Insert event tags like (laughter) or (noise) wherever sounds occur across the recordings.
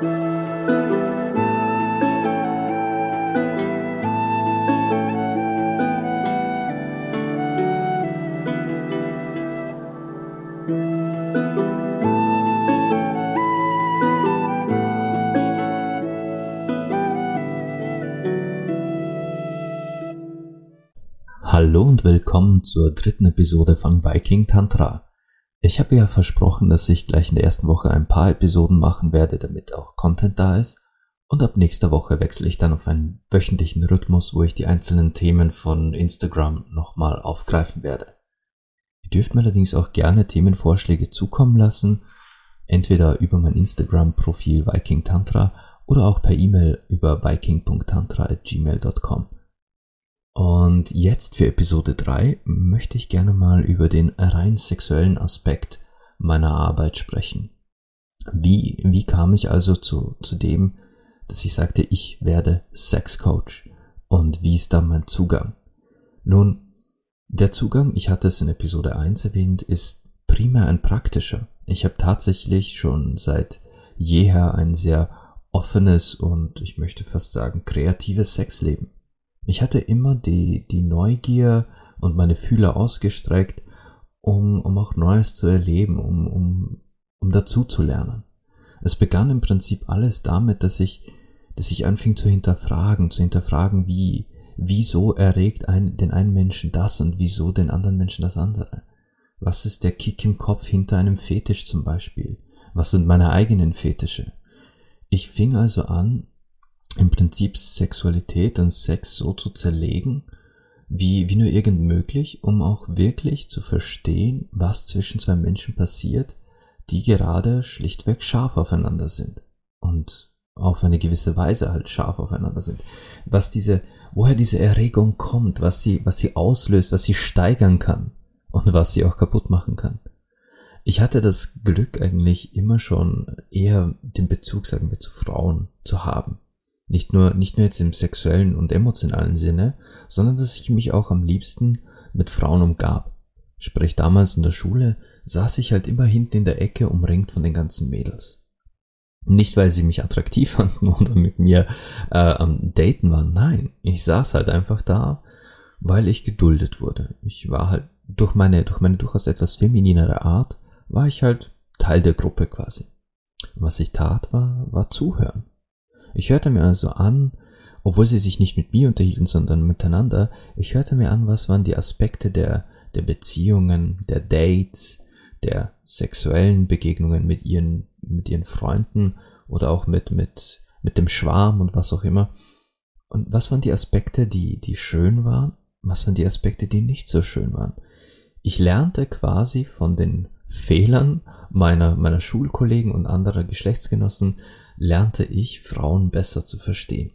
Hallo und willkommen zur dritten Episode von Viking Tantra. Ich habe ja versprochen, dass ich gleich in der ersten Woche ein paar Episoden machen werde, damit auch Content da ist. Und ab nächster Woche wechsle ich dann auf einen wöchentlichen Rhythmus, wo ich die einzelnen Themen von Instagram nochmal aufgreifen werde. Ihr dürft mir allerdings auch gerne Themenvorschläge zukommen lassen, entweder über mein Instagram-Profil Viking Tantra oder auch per E-Mail über viking.tantra.gmail.com. Und jetzt für Episode 3 möchte ich gerne mal über den rein sexuellen Aspekt meiner Arbeit sprechen. Wie, wie kam ich also zu, zu dem, dass ich sagte, ich werde Sexcoach und wie ist da mein Zugang? Nun, der Zugang, ich hatte es in Episode 1 erwähnt, ist primär ein praktischer. Ich habe tatsächlich schon seit jeher ein sehr offenes und ich möchte fast sagen kreatives Sexleben. Ich hatte immer die, die Neugier und meine Fühler ausgestreckt, um, um auch Neues zu erleben, um, um, um dazu zu lernen. Es begann im Prinzip alles damit, dass ich, dass ich anfing zu hinterfragen, zu hinterfragen, wie, wieso erregt ein, den einen Menschen das und wieso den anderen Menschen das andere? Was ist der Kick im Kopf hinter einem Fetisch zum Beispiel? Was sind meine eigenen Fetische? Ich fing also an, im Prinzip Sexualität und Sex so zu zerlegen, wie, wie nur irgend möglich, um auch wirklich zu verstehen, was zwischen zwei Menschen passiert, die gerade schlichtweg scharf aufeinander sind und auf eine gewisse Weise halt scharf aufeinander sind. Was diese, woher diese Erregung kommt, was sie, was sie auslöst, was sie steigern kann und was sie auch kaputt machen kann. Ich hatte das Glück eigentlich immer schon eher den Bezug, sagen wir, zu Frauen zu haben. Nicht nur, nicht nur jetzt im sexuellen und emotionalen Sinne, sondern dass ich mich auch am liebsten mit Frauen umgab. Sprich, damals in der Schule saß ich halt immer hinten in der Ecke umringt von den ganzen Mädels. Nicht, weil sie mich attraktiv (laughs) fanden oder mit mir äh, am Daten waren, nein, ich saß halt einfach da, weil ich geduldet wurde. Ich war halt durch meine, durch meine durchaus etwas femininere Art, war ich halt Teil der Gruppe quasi. Was ich tat, war, war zuhören. Ich hörte mir also an, obwohl sie sich nicht mit mir unterhielten, sondern miteinander, ich hörte mir an, was waren die Aspekte der, der Beziehungen, der Dates, der sexuellen Begegnungen mit ihren, mit ihren Freunden oder auch mit, mit, mit dem Schwarm und was auch immer. Und was waren die Aspekte, die, die schön waren? Was waren die Aspekte, die nicht so schön waren? Ich lernte quasi von den Fehlern meiner, meiner Schulkollegen und anderer Geschlechtsgenossen lernte ich Frauen besser zu verstehen.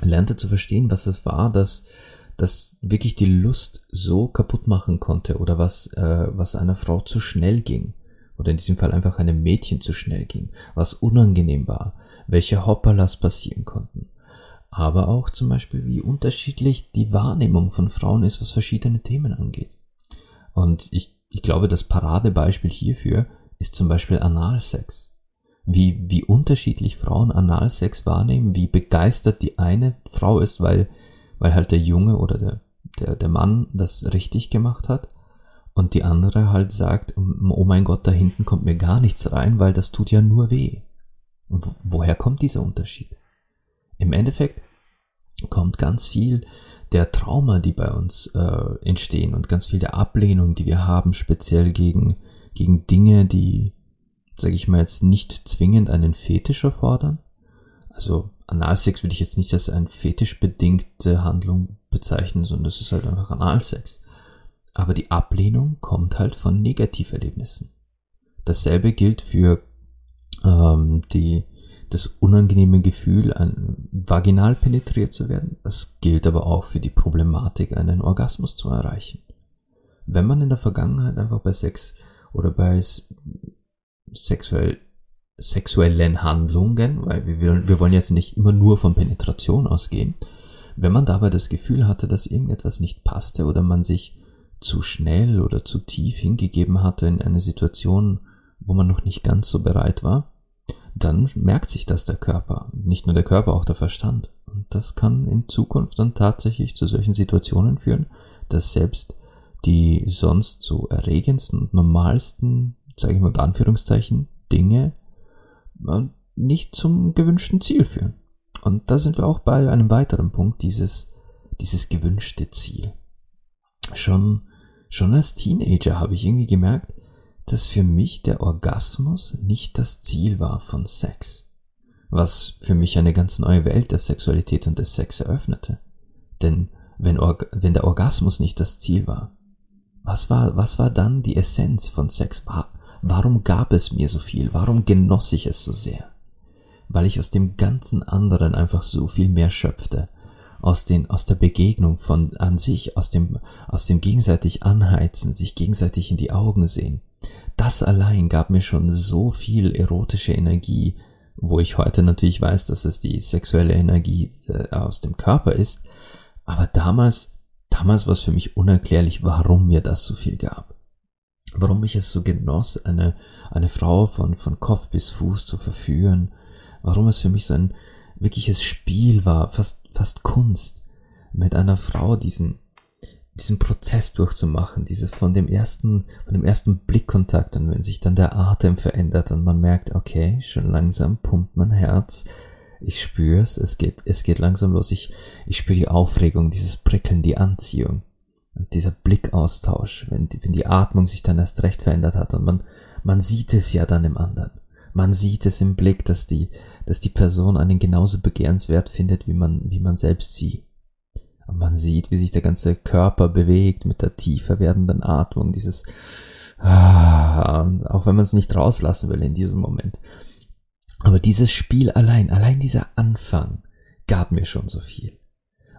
Lernte zu verstehen, was es war, dass das wirklich die Lust so kaputt machen konnte oder was, äh, was einer Frau zu schnell ging. Oder in diesem Fall einfach einem Mädchen zu schnell ging, was unangenehm war, welche Hopperlas passieren konnten. Aber auch zum Beispiel, wie unterschiedlich die Wahrnehmung von Frauen ist, was verschiedene Themen angeht. Und ich, ich glaube, das Paradebeispiel hierfür ist zum Beispiel Analsex wie, wie unterschiedlich Frauen Analsex wahrnehmen, wie begeistert die eine Frau ist, weil, weil halt der Junge oder der, der, der Mann das richtig gemacht hat und die andere halt sagt, oh mein Gott, da hinten kommt mir gar nichts rein, weil das tut ja nur weh. Und woher kommt dieser Unterschied? Im Endeffekt kommt ganz viel der Trauma, die bei uns äh, entstehen und ganz viel der Ablehnung, die wir haben, speziell gegen, gegen Dinge, die, sage ich mal jetzt, nicht zwingend einen Fetisch erfordern. Also Analsex würde ich jetzt nicht als eine fetischbedingte Handlung bezeichnen, sondern es ist halt einfach Analsex. Aber die Ablehnung kommt halt von Negativerlebnissen. Dasselbe gilt für ähm, die, das unangenehme Gefühl, ein, vaginal penetriert zu werden. Das gilt aber auch für die Problematik, einen Orgasmus zu erreichen. Wenn man in der Vergangenheit einfach bei Sex oder bei sexuell, sexuellen Handlungen, weil wir, wir wollen jetzt nicht immer nur von Penetration ausgehen. Wenn man dabei das Gefühl hatte, dass irgendetwas nicht passte oder man sich zu schnell oder zu tief hingegeben hatte in eine Situation, wo man noch nicht ganz so bereit war, dann merkt sich das der Körper. Nicht nur der Körper, auch der Verstand. Und das kann in Zukunft dann tatsächlich zu solchen Situationen führen, dass selbst die sonst so erregendsten und normalsten, sage ich mal unter Anführungszeichen, Dinge äh, nicht zum gewünschten Ziel führen. Und da sind wir auch bei einem weiteren Punkt, dieses, dieses gewünschte Ziel. Schon, schon als Teenager habe ich irgendwie gemerkt, dass für mich der Orgasmus nicht das Ziel war von Sex, was für mich eine ganz neue Welt der Sexualität und des Sex eröffnete. Denn wenn, wenn der Orgasmus nicht das Ziel war, was war, was war dann die Essenz von Sex? Warum gab es mir so viel? Warum genoss ich es so sehr? Weil ich aus dem ganzen anderen einfach so viel mehr schöpfte. Aus den, aus der Begegnung von an sich, aus dem, aus dem gegenseitig anheizen, sich gegenseitig in die Augen sehen. Das allein gab mir schon so viel erotische Energie, wo ich heute natürlich weiß, dass es die sexuelle Energie äh, aus dem Körper ist. Aber damals Damals war es für mich unerklärlich, warum mir das so viel gab. Warum ich es so genoss, eine, eine Frau von, von Kopf bis Fuß zu verführen. Warum es für mich so ein wirkliches Spiel war, fast, fast Kunst, mit einer Frau diesen, diesen Prozess durchzumachen, dieses von dem ersten, von dem ersten Blickkontakt und wenn sich dann der Atem verändert und man merkt, okay, schon langsam pumpt mein Herz, ich spüre es, es geht, es geht langsam los. Ich, ich spüre die Aufregung, dieses Prickeln, die Anziehung. Und dieser Blickaustausch, wenn die, wenn die Atmung sich dann erst recht verändert hat und man, man sieht es ja dann im anderen. Man sieht es im Blick, dass die, dass die Person einen genauso begehrenswert findet, wie man, wie man selbst sie. Und man sieht, wie sich der ganze Körper bewegt mit der tiefer werdenden Atmung, dieses, ah, auch wenn man es nicht rauslassen will in diesem Moment. Aber dieses Spiel allein, allein dieser Anfang gab mir schon so viel.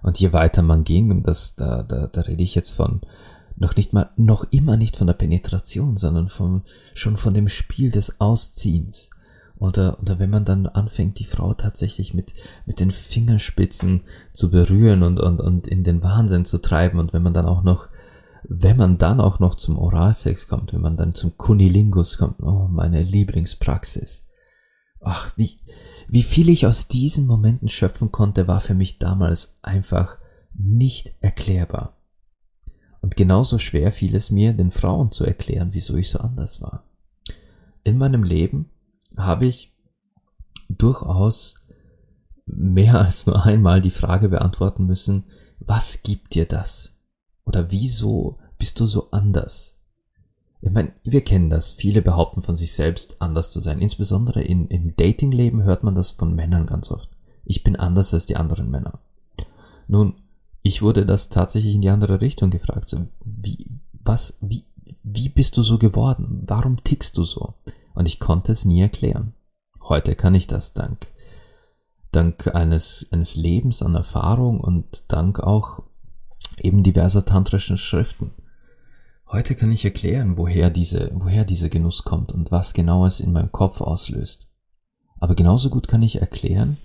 Und je weiter man ging, und das, da, da, da rede ich jetzt von noch nicht mal, noch immer nicht von der Penetration, sondern von, schon von dem Spiel des Ausziehens. Oder, oder wenn man dann anfängt, die Frau tatsächlich mit, mit den Fingerspitzen zu berühren und, und, und in den Wahnsinn zu treiben und wenn man dann auch noch, wenn man dann auch noch zum Oralsex kommt, wenn man dann zum Kunilingus kommt, oh, meine Lieblingspraxis ach, wie, wie viel ich aus diesen Momenten schöpfen konnte, war für mich damals einfach nicht erklärbar. Und genauso schwer fiel es mir, den Frauen zu erklären, wieso ich so anders war. In meinem Leben habe ich durchaus mehr als nur einmal die Frage beantworten müssen, was gibt dir das? Oder wieso bist du so anders? Ich meine, wir kennen das. Viele behaupten von sich selbst, anders zu sein. Insbesondere in, im Datingleben hört man das von Männern ganz oft. Ich bin anders als die anderen Männer. Nun, ich wurde das tatsächlich in die andere Richtung gefragt. So, wie, was, wie, wie bist du so geworden? Warum tickst du so? Und ich konnte es nie erklären. Heute kann ich das dank, dank eines, eines Lebens an Erfahrung und dank auch eben diverser tantrischen Schriften. Heute kann ich erklären, woher diese, woher dieser Genuss kommt und was genau es in meinem Kopf auslöst. Aber genauso gut kann ich erklären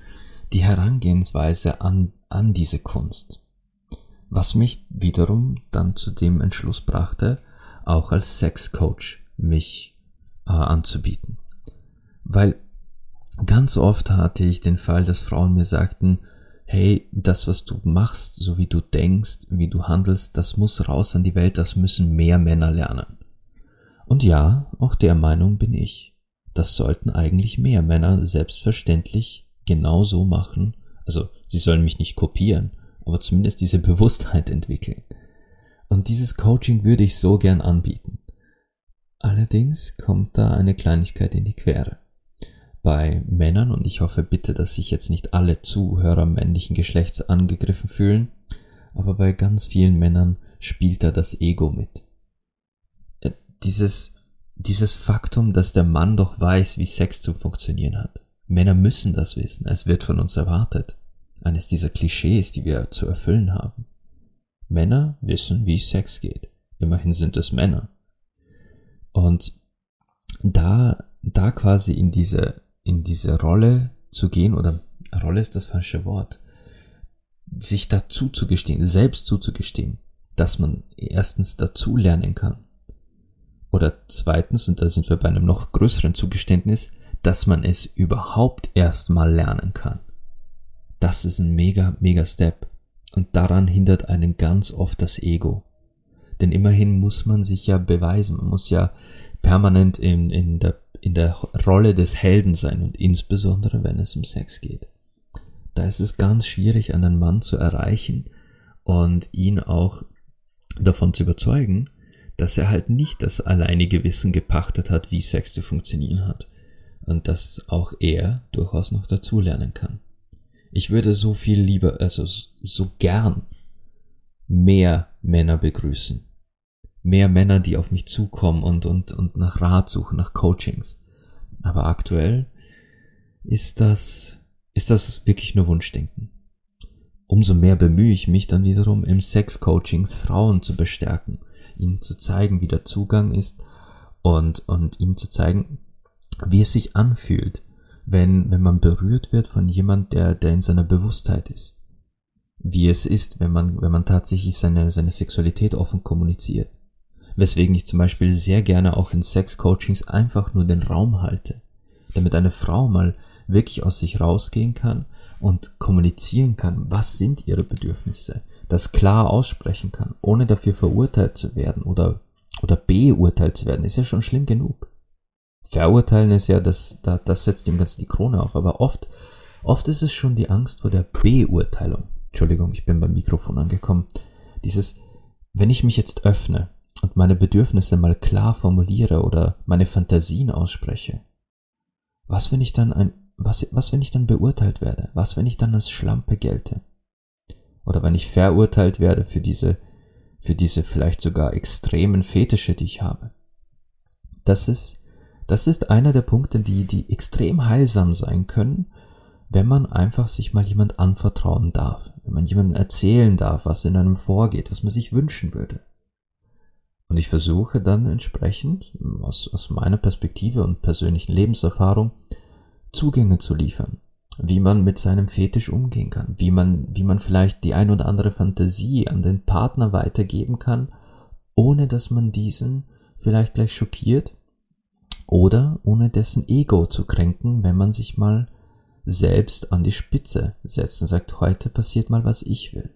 die Herangehensweise an, an diese Kunst. Was mich wiederum dann zu dem Entschluss brachte, auch als Sexcoach mich äh, anzubieten. Weil ganz oft hatte ich den Fall, dass Frauen mir sagten, hey, das, was du machst, so wie du denkst, wie du handelst, das muss raus an die Welt, das müssen mehr Männer lernen. Und ja, auch der Meinung bin ich. Das sollten eigentlich mehr Männer selbstverständlich genau so machen. Also, sie sollen mich nicht kopieren, aber zumindest diese (laughs) Bewusstheit entwickeln. Und dieses Coaching würde ich so gern anbieten. Allerdings kommt da eine Kleinigkeit in die Quere bei Männern, und ich hoffe bitte, dass sich jetzt nicht alle Zuhörer männlichen Geschlechts angegriffen fühlen, aber bei ganz vielen Männern spielt da das Ego mit. Äh, dieses, dieses Faktum, dass der Mann doch weiß, wie Sex zu funktionieren hat. Männer müssen das wissen, es wird von uns erwartet. Eines dieser Klischees, die wir zu erfüllen haben. Männer wissen, wie Sex geht. Immerhin sind es Männer. Und da, da quasi in diese in diese Rolle zu gehen, oder Rolle ist das falsche Wort, sich dazu zu gestehen, selbst zuzugestehen, dass man erstens dazu lernen kann. Oder zweitens, und da sind wir bei einem noch größeren Zugeständnis, dass man es überhaupt erstmal lernen kann. Das ist ein mega, mega Step. Und daran hindert einen ganz oft das Ego. Denn immerhin muss man sich ja beweisen, man muss ja permanent in, in, der, in der Rolle des Helden sein und insbesondere wenn es um Sex geht. Da ist es ganz schwierig, einen Mann zu erreichen und ihn auch davon zu überzeugen, dass er halt nicht das alleinige Wissen gepachtet hat, wie Sex zu funktionieren hat und dass auch er durchaus noch dazulernen kann. Ich würde so viel lieber, also so gern mehr Männer begrüßen. Mehr Männer, die auf mich zukommen und, und, und nach Rat suchen, nach Coachings. Aber aktuell ist das, ist das wirklich nur Wunschdenken. Umso mehr bemühe ich mich dann wiederum im Sex-Coaching Frauen zu bestärken, ihnen zu zeigen, wie der Zugang ist und, und ihnen zu zeigen, wie es sich anfühlt, wenn, wenn man berührt wird von jemand, der, der in seiner Bewusstheit ist. Wie es ist, wenn man, wenn man tatsächlich seine, seine Sexualität offen kommuniziert. Weswegen ich zum Beispiel sehr gerne auch in Sex-Coachings einfach nur den Raum halte, damit eine Frau mal wirklich aus sich rausgehen kann und kommunizieren kann, was sind ihre Bedürfnisse, das klar aussprechen kann, ohne dafür verurteilt zu werden oder, oder beurteilt zu werden, ist ja schon schlimm genug. Verurteilen ist ja, das, das, das setzt dem Ganzen die Krone auf, aber oft, oft ist es schon die Angst vor der Beurteilung. Entschuldigung, ich bin beim Mikrofon angekommen. Dieses, wenn ich mich jetzt öffne und meine Bedürfnisse mal klar formuliere oder meine Fantasien ausspreche, was wenn ich dann ein, was, was wenn ich dann beurteilt werde? Was wenn ich dann als Schlampe gelte? Oder wenn ich verurteilt werde für diese, für diese vielleicht sogar extremen Fetische, die ich habe? Das ist, das ist einer der Punkte, die, die extrem heilsam sein können, wenn man einfach sich mal jemand anvertrauen darf, wenn man jemandem erzählen darf, was in einem vorgeht, was man sich wünschen würde. Und ich versuche dann entsprechend aus, aus meiner Perspektive und persönlichen Lebenserfahrung Zugänge zu liefern, wie man mit seinem Fetisch umgehen kann, wie man, wie man vielleicht die ein oder andere Fantasie an den Partner weitergeben kann, ohne dass man diesen vielleicht gleich schockiert oder ohne dessen Ego zu kränken, wenn man sich mal selbst an die Spitze setzt und sagt, heute passiert mal, was ich will.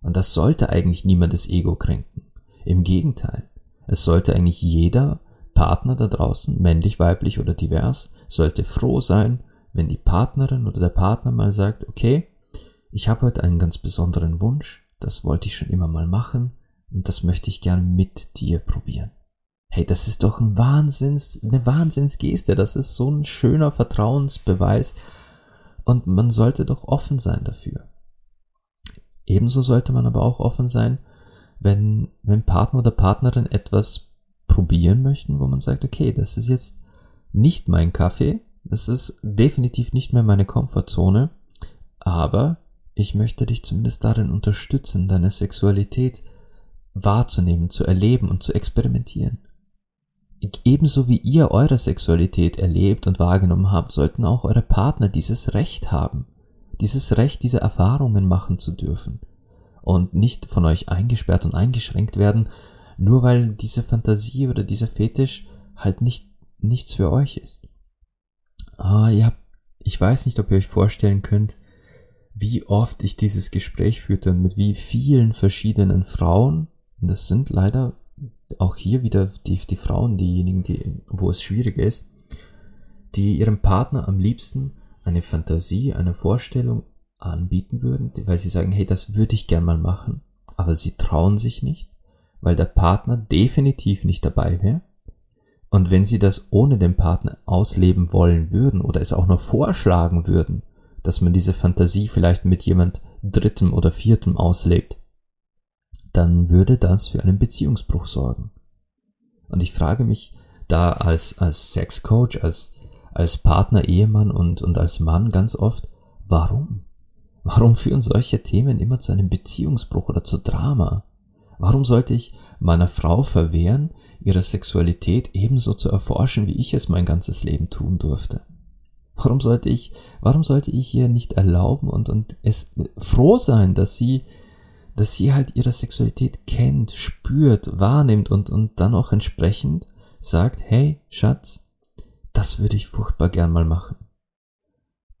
Und das sollte eigentlich niemandes Ego kränken. Im Gegenteil, es sollte eigentlich jeder Partner da draußen, männlich, weiblich oder divers, sollte froh sein, wenn die Partnerin oder der Partner mal sagt, okay, ich habe heute einen ganz besonderen Wunsch, das wollte ich schon immer mal machen und das möchte ich gern mit dir probieren. Hey, das ist doch ein Wahnsinns, eine Wahnsinnsgeste. Das ist so ein schöner Vertrauensbeweis. Und man sollte doch offen sein dafür. Ebenso sollte man aber auch offen sein, wenn, wenn Partner oder Partnerin etwas probieren möchten, wo man sagt, okay, das ist jetzt nicht mein Kaffee, das ist definitiv nicht mehr meine Komfortzone, aber ich möchte dich zumindest darin unterstützen, deine Sexualität wahrzunehmen, zu erleben und zu experimentieren. Ebenso wie ihr eure Sexualität erlebt und wahrgenommen habt, sollten auch eure Partner dieses Recht haben, dieses Recht, diese Erfahrungen machen zu dürfen und nicht von euch eingesperrt und eingeschränkt werden, nur weil diese Fantasie oder dieser Fetisch halt nicht nichts für euch ist. Ah, ihr habt, ich weiß nicht, ob ihr euch vorstellen könnt, wie oft ich dieses Gespräch führte und mit wie vielen verschiedenen Frauen, und das sind leider auch hier wieder die, die Frauen, diejenigen, die, wo es schwierig ist, die ihrem Partner am liebsten eine Fantasie, eine Vorstellung anbieten würden, weil sie sagen, hey, das würde ich gern mal machen, aber sie trauen sich nicht, weil der Partner definitiv nicht dabei wäre. Und wenn sie das ohne den Partner ausleben wollen würden oder es auch nur vorschlagen würden, dass man diese Fantasie vielleicht mit jemand Drittem oder Viertem auslebt, dann würde das für einen Beziehungsbruch sorgen. Und ich frage mich da als, als Sexcoach, als, als Partner, Ehemann und, und als Mann ganz oft, warum? Warum führen solche Themen immer zu einem Beziehungsbruch oder zu Drama? Warum sollte ich meiner Frau verwehren, ihre Sexualität ebenso zu erforschen, wie ich es mein ganzes Leben tun durfte? Warum sollte ich, warum sollte ich ihr nicht erlauben und, und es froh sein, dass sie dass sie halt ihre Sexualität kennt, spürt, wahrnimmt und, und dann auch entsprechend sagt, hey, Schatz, das würde ich furchtbar gern mal machen.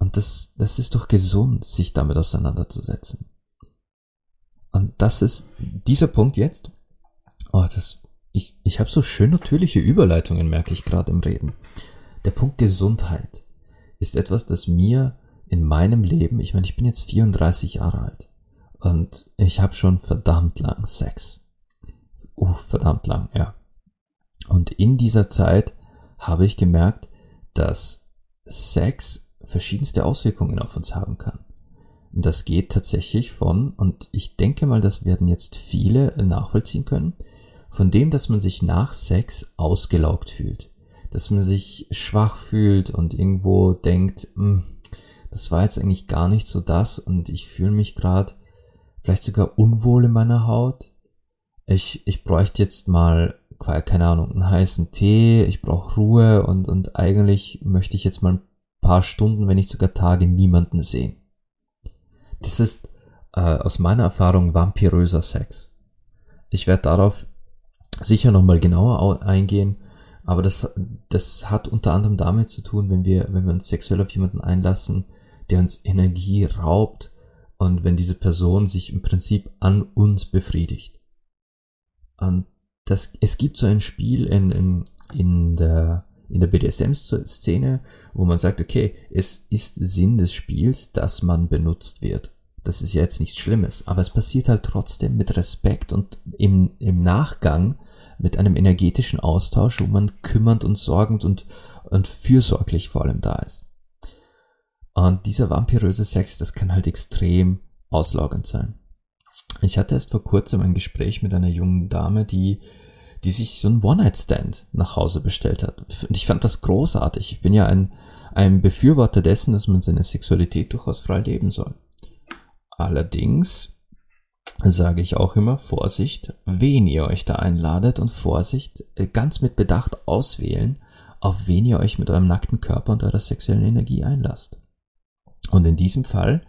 Und das, das ist doch gesund, sich damit auseinanderzusetzen. Und das ist dieser Punkt jetzt. Oh, das, ich, ich habe so schön natürliche Überleitungen, merke ich gerade im Reden. Der Punkt Gesundheit ist etwas, das mir in meinem Leben, ich meine, ich bin jetzt 34 Jahre alt und ich habe schon verdammt lang Sex. Uh, verdammt lang, ja. Und in dieser Zeit habe ich gemerkt, dass Sex verschiedenste Auswirkungen auf uns haben kann. Und das geht tatsächlich von, und ich denke mal, das werden jetzt viele nachvollziehen können, von dem, dass man sich nach Sex ausgelaugt fühlt. Dass man sich schwach fühlt und irgendwo denkt, hm, das war jetzt eigentlich gar nicht so das und ich fühle mich gerade vielleicht sogar unwohl in meiner Haut. Ich, ich bräuchte jetzt mal, keine Ahnung, einen heißen Tee, ich brauche Ruhe und, und eigentlich möchte ich jetzt mal ein paar Stunden, wenn nicht sogar Tage, niemanden sehen. Das ist äh, aus meiner Erfahrung vampiröser Sex. Ich werde darauf sicher nochmal genauer eingehen, aber das, das hat unter anderem damit zu tun, wenn wir, wenn wir uns sexuell auf jemanden einlassen, der uns Energie raubt und wenn diese Person sich im Prinzip an uns befriedigt. Und das, es gibt so ein Spiel in, in, in der, in der BDSM-Szene, wo man sagt, okay, es ist Sinn des Spiels, dass man benutzt wird. Das ist ja jetzt nichts Schlimmes, aber es passiert halt trotzdem mit Respekt und im, im Nachgang mit einem energetischen Austausch, wo man kümmernd und sorgend und, und fürsorglich vor allem da ist. Und dieser vampiröse Sex, das kann halt extrem auslaugend sein. Ich hatte erst vor kurzem ein Gespräch mit einer jungen Dame, die, die sich so ein One-Night-Stand nach Hause bestellt hat. Und ich fand das großartig. Ich bin ja ein, ein Befürworter dessen, dass man seine Sexualität durchaus frei leben soll. Allerdings sage ich auch immer Vorsicht, wen ihr euch da einladet und Vorsicht, äh, ganz mit Bedacht auswählen, auf wen ihr euch mit eurem nackten Körper und eurer sexuellen Energie einlasst. Und in diesem Fall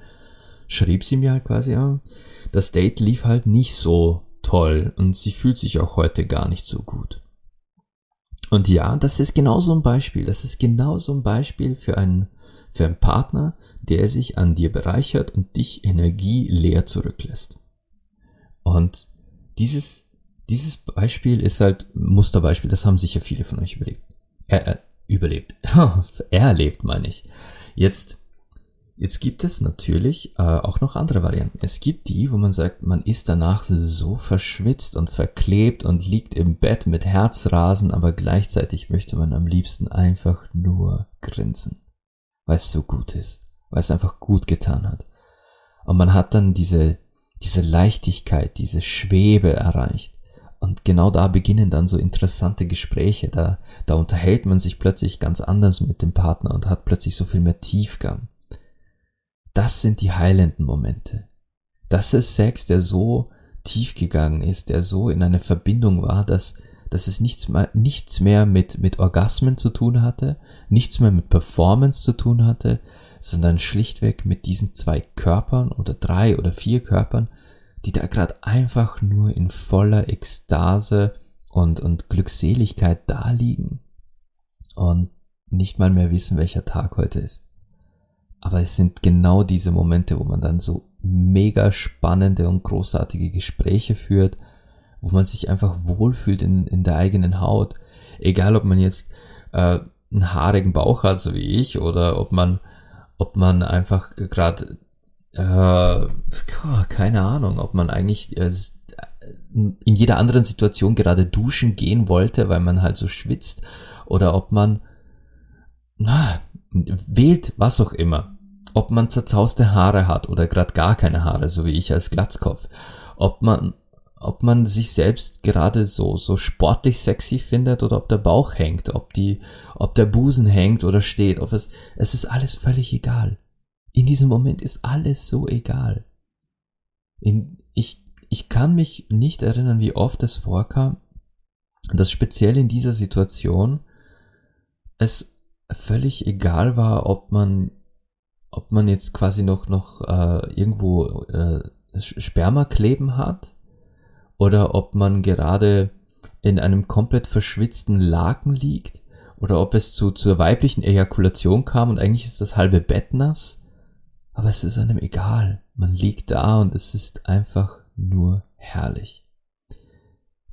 schrieb sie mir halt quasi, das Date lief halt nicht so toll und sie fühlt sich auch heute gar nicht so gut. Und ja, das ist genau so ein Beispiel. Das ist genau so ein Beispiel für einen, für einen Partner, der sich an dir bereichert und dich energieleer zurücklässt. Und dieses, dieses Beispiel ist halt Musterbeispiel, das haben sicher viele von euch überlebt. (laughs) Er, äh, überlebt. erlebt, meine ich. Jetzt Jetzt gibt es natürlich äh, auch noch andere Varianten. Es gibt die, wo man sagt, man ist danach so verschwitzt und verklebt und liegt im Bett mit Herzrasen, aber gleichzeitig möchte man am liebsten einfach nur grinsen, weil es so gut ist, weil es einfach gut getan hat. Und man hat dann diese, diese Leichtigkeit, diese Schwebe erreicht. Und genau da beginnen dann so interessante Gespräche. Da, da unterhält man sich plötzlich ganz anders mit dem Partner und hat plötzlich so viel mehr Tiefgang. Das sind die heilenden Momente. Das ist Sex, der so tief gegangen ist, der so in einer Verbindung war, dass, dass es nichts mehr, nichts mehr mit, mit Orgasmen zu tun hatte, nichts mehr mit Performance zu tun hatte, sondern schlichtweg mit diesen zwei Körpern oder drei oder vier Körpern, die da gerade einfach nur in voller Ekstase und, und Glückseligkeit da liegen und nicht mal mehr wissen, welcher Tag heute ist. Aber es sind genau diese Momente, wo man dann so mega spannende und großartige Gespräche führt, wo man sich einfach wohlfühlt in, in der eigenen Haut. Egal, ob man jetzt äh, einen haarigen Bauch hat, so wie ich, oder ob man, ob man einfach gerade, äh, keine Ahnung, ob man eigentlich äh, in jeder anderen Situation gerade duschen gehen wollte, weil man halt so schwitzt, oder ob man na, wählt was auch immer ob man zerzauste Haare hat oder gerade gar keine Haare, so wie ich als Glatzkopf, ob man ob man sich selbst gerade so so sportlich sexy findet oder ob der Bauch hängt, ob die ob der Busen hängt oder steht, ob es es ist alles völlig egal. In diesem Moment ist alles so egal. In, ich ich kann mich nicht erinnern, wie oft es vorkam, dass speziell in dieser Situation es völlig egal war, ob man ob man jetzt quasi noch, noch äh, irgendwo äh, Sperma kleben hat oder ob man gerade in einem komplett verschwitzten Laken liegt oder ob es zu, zur weiblichen Ejakulation kam und eigentlich ist das halbe Bett nass, aber es ist einem egal. Man liegt da und es ist einfach nur herrlich.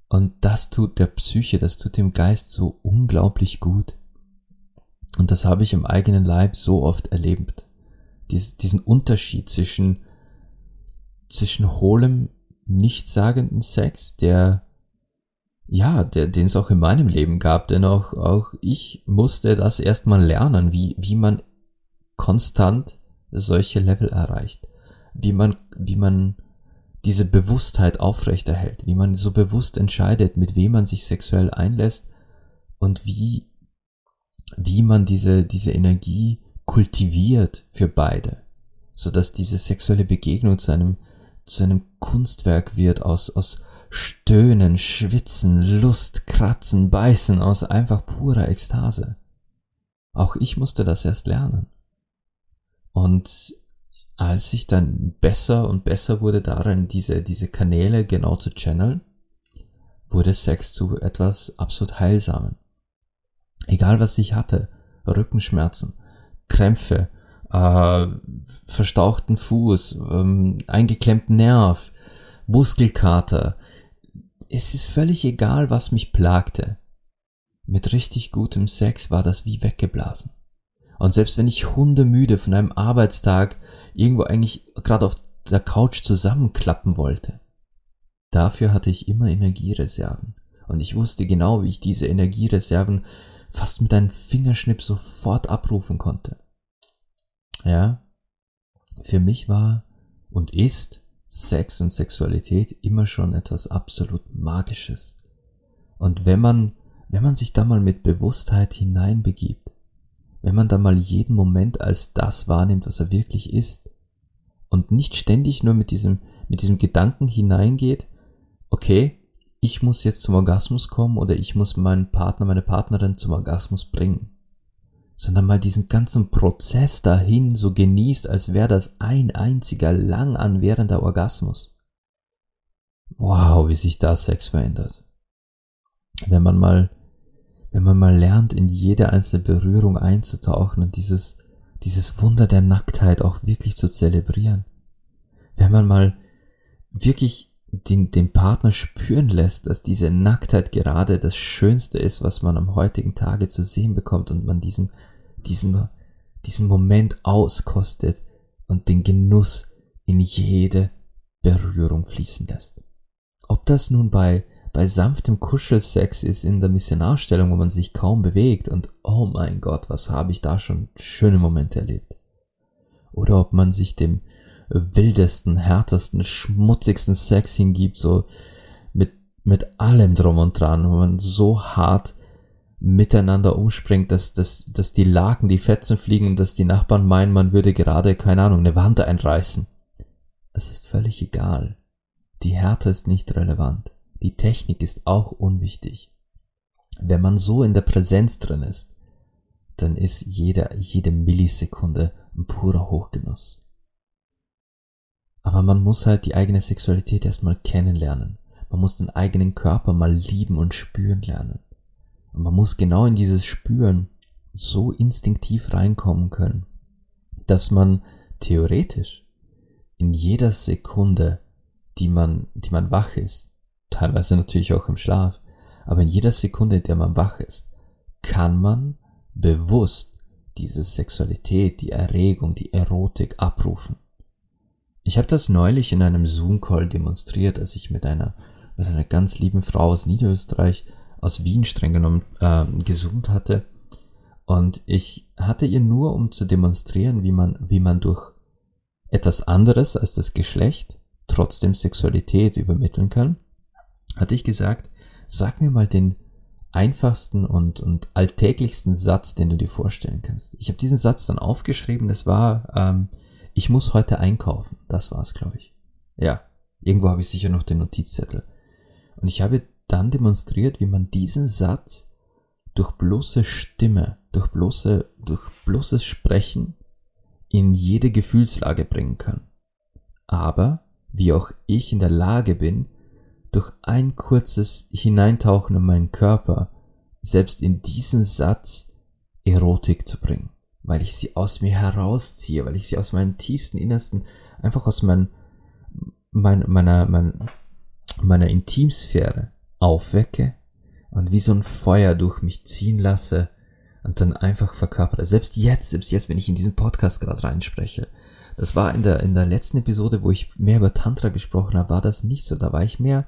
Und das tut der Psyche, das tut dem Geist so unglaublich gut. Und das habe ich im eigenen Leib so oft erlebt. Dies, diesen Unterschied zwischen, zwischen hohlem, nichtssagenden Sex, der, ja, der, den es auch in meinem Leben gab, denn auch, auch ich musste das erstmal lernen, wie, wie man konstant solche Level erreicht. Wie man, wie man diese Bewusstheit aufrechterhält, wie man so bewusst entscheidet, mit wem man sich sexuell einlässt und wie, wie man diese, diese Energie kultiviert für beide, so dass diese sexuelle Begegnung zu einem, zu einem Kunstwerk wird aus, aus Stöhnen, Schwitzen, Lust, Kratzen, Beißen, aus einfach purer Ekstase. Auch ich musste das erst lernen. Und als ich dann besser und besser wurde darin, diese, diese Kanäle genau zu channeln, wurde Sex zu etwas absolut Heilsamen. Egal was ich hatte, Rückenschmerzen, Krämpfe, äh, verstauchten Fuß, ähm, eingeklemmten Nerv, Muskelkater. Es ist völlig egal, was mich plagte. Mit richtig gutem Sex war das wie weggeblasen. Und selbst wenn ich hundemüde von einem Arbeitstag irgendwo eigentlich gerade auf der Couch zusammenklappen wollte, dafür hatte ich immer Energiereserven. Und ich wusste genau, wie ich diese Energiereserven fast mit einem Fingerschnipp sofort abrufen konnte. Ja, für mich war und ist Sex und Sexualität immer schon etwas absolut Magisches. Und wenn man, wenn man sich da mal mit Bewusstheit hineinbegibt, wenn man da mal jeden Moment als das wahrnimmt, was er wirklich ist und nicht ständig nur mit diesem, mit diesem Gedanken hineingeht, okay, ich muss jetzt zum Orgasmus kommen oder ich muss meinen Partner, meine Partnerin zum Orgasmus bringen, sondern mal diesen ganzen Prozess dahin so genießt, als wäre das ein einziger lang anwährender Orgasmus. Wow, wie sich da Sex verändert. Wenn man mal wenn man mal lernt, in jede einzelne Berührung einzutauchen und dieses, dieses Wunder der Nacktheit auch wirklich zu zelebrieren. Wenn man mal wirklich den, den Partner spüren lässt, dass diese Nacktheit gerade das Schönste ist, was man am heutigen Tage zu sehen bekommt und man diesen, diesen, diesen Moment auskostet und den Genuss in jede Berührung fließen lässt. Ob das nun bei bei sanftem Kuschelsex ist in der Missionarstellung, wo man sich kaum bewegt und oh mein Gott, was habe ich da schon schöne Momente erlebt. Oder ob man sich dem wildesten, härtesten, schmutzigsten Sex hingibt, so mit, mit allem drum und dran, wo man so hart miteinander umspringt, dass, dass, dass die Laken, die Fetzen fliegen und dass die Nachbarn meinen, man würde gerade, keine Ahnung, eine Wand einreißen. Es ist völlig egal. Die Härte ist nicht relevant. Die Technik ist auch unwichtig. Wenn man so in der Präsenz drin ist, dann ist jede, jede Millisekunde ein purer Hochgenuss. Aber man muss halt die eigene Sexualität erstmal kennenlernen. Man muss den eigenen Körper mal lieben und spüren lernen. Und man muss genau in dieses Spüren so instinktiv reinkommen können, dass man theoretisch in jeder Sekunde, die man, die man wach ist, teilweise natürlich auch im Schlaf, aber in jeder Sekunde, in der man wach ist, kann man bewusst diese Sexualität, die Erregung, die Erotik abrufen. Ich habe das neulich in einem Zoom-Call demonstriert, als ich mit einer, mit einer ganz lieben Frau aus Niederösterreich, aus Wien streng genommen, äh, gesund hatte. Und ich hatte ihr nur, um zu demonstrieren, wie man, wie man durch etwas anderes als das Geschlecht trotzdem Sexualität übermitteln kann hatte ich gesagt, sag mir mal den einfachsten und, und alltäglichsten Satz, den du dir vorstellen kannst. Ich habe diesen Satz dann aufgeschrieben, das war, ähm, ich muss heute einkaufen. Das war es, glaube ich. Ja, irgendwo habe ich sicher noch den Notizzettel. Und ich habe dann demonstriert, wie man diesen Satz durch bloße Stimme, durch, bloße, durch bloßes Sprechen in jede Gefühlslage bringen kann. Aber wie auch ich in der Lage bin, durch ein kurzes Hineintauchen in meinen Körper selbst in diesen Satz Erotik zu bringen, weil ich sie aus mir herausziehe, weil ich sie aus meinem tiefsten Innersten, einfach aus mein, mein, meiner, mein, meiner Intimsphäre aufwecke und wie so ein Feuer durch mich ziehen lasse und dann einfach verkörpere. Selbst jetzt, selbst jetzt, wenn ich in diesen Podcast gerade reinspreche, das war in der, in der letzten Episode, wo ich mehr über Tantra gesprochen habe, war das nicht so. Da war ich mehr,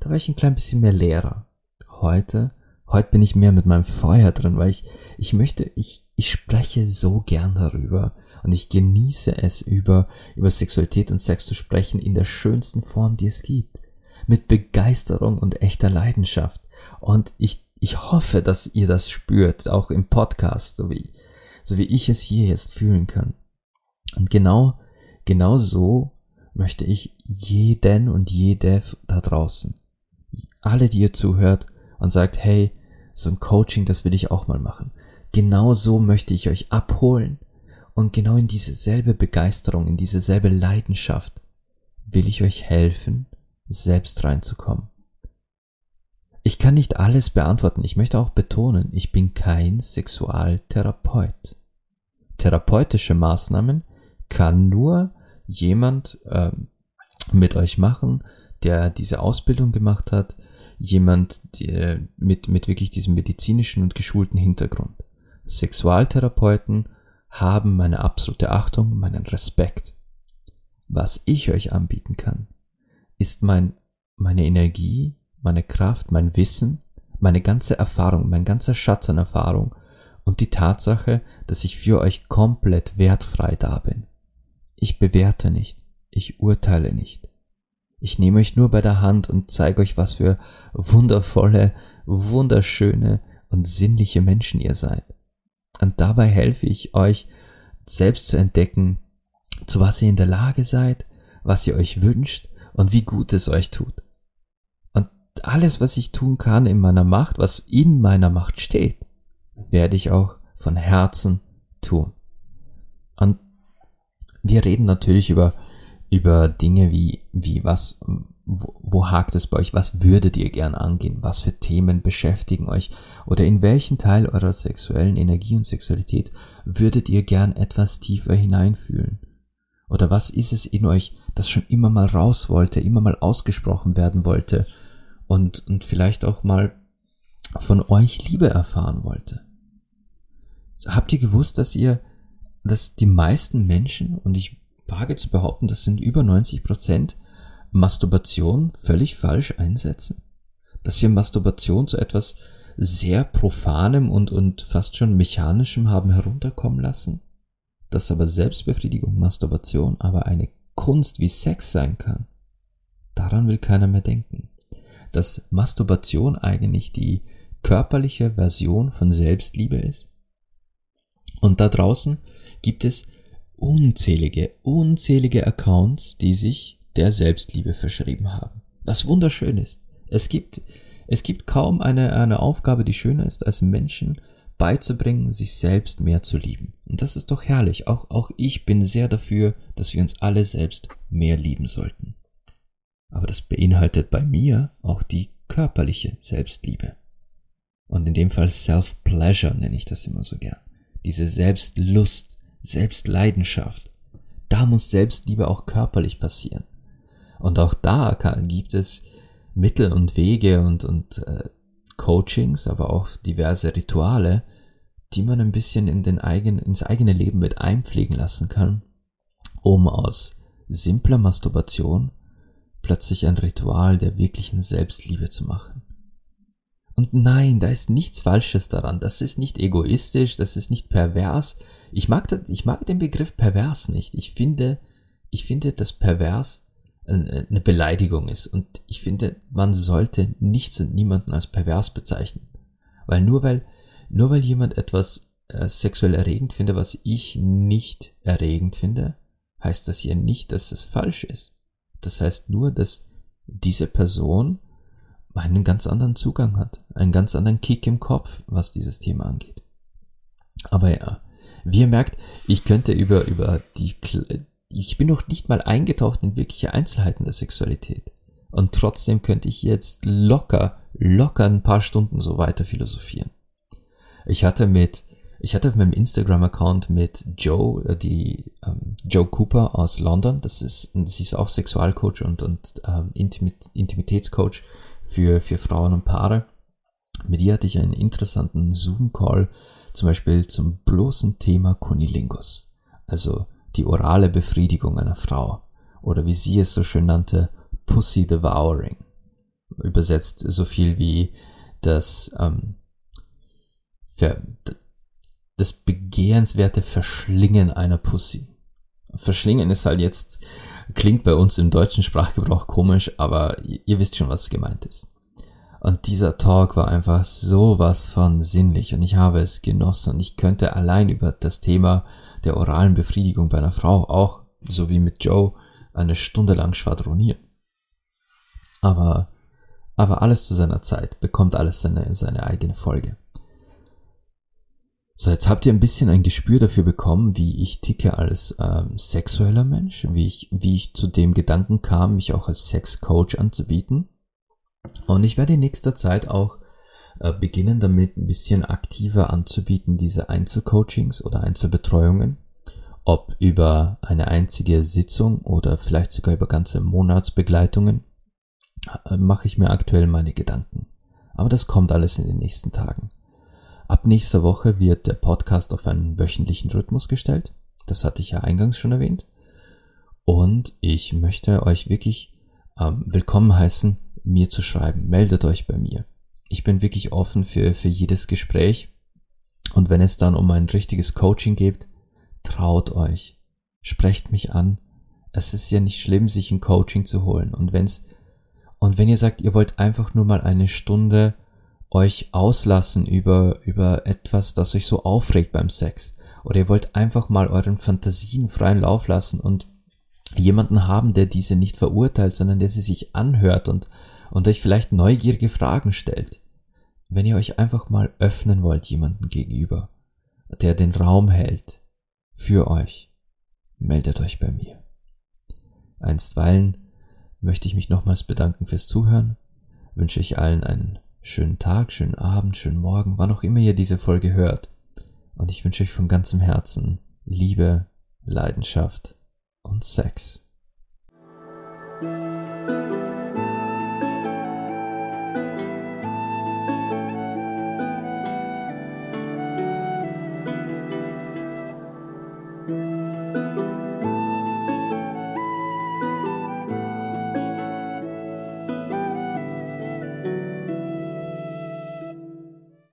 da war ich ein klein bisschen mehr Lehrer. Heute, heute bin ich mehr mit meinem Feuer drin, weil ich, ich möchte, ich, ich spreche so gern darüber und ich genieße es über, über Sexualität und Sex zu sprechen in der schönsten Form, die es gibt. Mit Begeisterung und echter Leidenschaft. Und ich, ich hoffe, dass ihr das spürt, auch im Podcast, so wie, so wie ich es hier jetzt fühlen kann. Und genau, genau so möchte ich jeden und jede da draußen, alle, die ihr zuhört und sagt, hey, so ein Coaching, das will ich auch mal machen. Genau so möchte ich euch abholen und genau in diese selbe Begeisterung, in diese selbe Leidenschaft will ich euch helfen, selbst reinzukommen. Ich kann nicht alles beantworten. Ich möchte auch betonen, ich bin kein Sexualtherapeut. Therapeutische Maßnahmen kann nur jemand äh, mit euch machen, der diese Ausbildung gemacht hat, jemand der mit, mit wirklich diesem medizinischen und geschulten Hintergrund. Sexualtherapeuten haben meine absolute Achtung, meinen Respekt. Was ich euch anbieten kann, ist mein, meine Energie, meine Kraft, mein Wissen, meine ganze Erfahrung, mein ganzer Schatz an Erfahrung und die Tatsache, dass ich für euch komplett wertfrei da bin. Ich bewerte nicht, ich urteile nicht. Ich nehme euch nur bei der Hand und zeige euch, was für wundervolle, wunderschöne und sinnliche Menschen ihr seid. Und dabei helfe ich euch, selbst zu entdecken, zu was ihr in der Lage seid, was ihr euch wünscht und wie gut es euch tut. Und alles, was ich tun kann in meiner Macht, was in meiner Macht steht, werde ich auch von Herzen tun. Und wir reden natürlich über, über Dinge wie, wie was, wo, wo hakt es bei euch? Was würdet ihr gern angehen? Was für Themen beschäftigen euch? Oder in welchen Teil eurer sexuellen Energie und Sexualität würdet ihr gern etwas tiefer hineinfühlen? Oder was ist es in euch, das schon immer mal raus wollte, immer mal ausgesprochen werden wollte und, und vielleicht auch mal von euch Liebe erfahren wollte? So, habt ihr gewusst, dass ihr dass die meisten Menschen, und ich wage zu behaupten, das sind über 90 Prozent, Masturbation völlig falsch einsetzen? Dass wir Masturbation zu etwas sehr Profanem und, und fast schon Mechanischem haben herunterkommen lassen? Dass aber Selbstbefriedigung, Masturbation aber eine Kunst wie Sex sein kann? Daran will keiner mehr denken. Dass Masturbation eigentlich die körperliche Version von Selbstliebe ist? Und da draußen gibt es unzählige, unzählige Accounts, die sich der Selbstliebe verschrieben haben. Was wunderschön ist. Es gibt, es gibt kaum eine, eine Aufgabe, die schöner ist, als Menschen beizubringen, sich selbst mehr zu lieben. Und das ist doch herrlich. Auch, auch ich bin sehr dafür, dass wir uns alle selbst mehr lieben sollten. Aber das beinhaltet bei mir auch die körperliche Selbstliebe. Und in dem Fall Self-Pleasure nenne ich das immer so gern. Diese Selbstlust, Selbstleidenschaft. Da muss Selbstliebe auch körperlich passieren. Und auch da kann, gibt es Mittel und Wege und, und äh, Coachings, aber auch diverse Rituale, die man ein bisschen in den eigenen, ins eigene Leben mit einpflegen lassen kann, um aus simpler Masturbation plötzlich ein Ritual der wirklichen Selbstliebe zu machen. Und nein, da ist nichts Falsches daran. Das ist nicht egoistisch, das ist nicht pervers, ich mag, das, ich mag den Begriff pervers nicht. Ich finde, ich finde, dass pervers eine Beleidigung ist. Und ich finde, man sollte nichts und niemanden als pervers bezeichnen. Weil nur weil, nur weil jemand etwas äh, sexuell erregend finde, was ich nicht erregend finde, heißt das ja nicht, dass es falsch ist. Das heißt nur, dass diese Person einen ganz anderen Zugang hat, einen ganz anderen Kick im Kopf, was dieses Thema angeht. Aber ja, wie ihr merkt, ich könnte über, über die, ich bin noch nicht mal eingetaucht in wirkliche Einzelheiten der Sexualität. Und trotzdem könnte ich jetzt locker, locker ein paar Stunden so weiter philosophieren. Ich hatte mit, ich hatte auf meinem Instagram-Account mit Joe, äh, die ähm, Joe Cooper aus London, das ist, sie ist auch Sexualcoach und, und ähm, Intimit Intimitätscoach für, für Frauen und Paare. Mit ihr hatte ich einen interessanten Zoom-Call, zum Beispiel zum bloßen Thema Kunilingus, also die orale Befriedigung einer Frau oder wie sie es so schön nannte, Pussy Devouring. Übersetzt so viel wie das, ähm, das begehrenswerte Verschlingen einer Pussy. Verschlingen ist halt jetzt, klingt bei uns im deutschen Sprachgebrauch komisch, aber ihr wisst schon, was gemeint ist. Und dieser Talk war einfach sowas von sinnlich und ich habe es genossen und ich könnte allein über das Thema der oralen Befriedigung bei einer Frau auch, so wie mit Joe, eine Stunde lang schwadronieren. Aber, aber alles zu seiner Zeit, bekommt alles seine, seine eigene Folge. So, jetzt habt ihr ein bisschen ein Gespür dafür bekommen, wie ich ticke als ähm, sexueller Mensch, wie ich, wie ich zu dem Gedanken kam, mich auch als Sexcoach anzubieten. Und ich werde in nächster Zeit auch äh, beginnen damit ein bisschen aktiver anzubieten, diese Einzelcoachings oder Einzelbetreuungen. Ob über eine einzige Sitzung oder vielleicht sogar über ganze Monatsbegleitungen, äh, mache ich mir aktuell meine Gedanken. Aber das kommt alles in den nächsten Tagen. Ab nächster Woche wird der Podcast auf einen wöchentlichen Rhythmus gestellt. Das hatte ich ja eingangs schon erwähnt. Und ich möchte euch wirklich ähm, willkommen heißen, mir zu schreiben. Meldet euch bei mir. Ich bin wirklich offen für, für jedes Gespräch. Und wenn es dann um ein richtiges Coaching geht, traut euch. Sprecht mich an. Es ist ja nicht schlimm, sich ein Coaching zu holen. Und wenn's, und wenn ihr sagt, ihr wollt einfach nur mal eine Stunde euch auslassen über, über etwas, das euch so aufregt beim Sex, oder ihr wollt einfach mal euren Fantasien freien Lauf lassen und jemanden haben, der diese nicht verurteilt, sondern der sie sich anhört und und euch vielleicht neugierige Fragen stellt, wenn ihr euch einfach mal öffnen wollt jemanden gegenüber, der den Raum hält für euch, meldet euch bei mir. Einstweilen möchte ich mich nochmals bedanken fürs Zuhören, wünsche ich allen einen schönen Tag, schönen Abend, schönen Morgen, wann auch immer ihr diese Folge hört. Und ich wünsche euch von ganzem Herzen Liebe, Leidenschaft und Sex.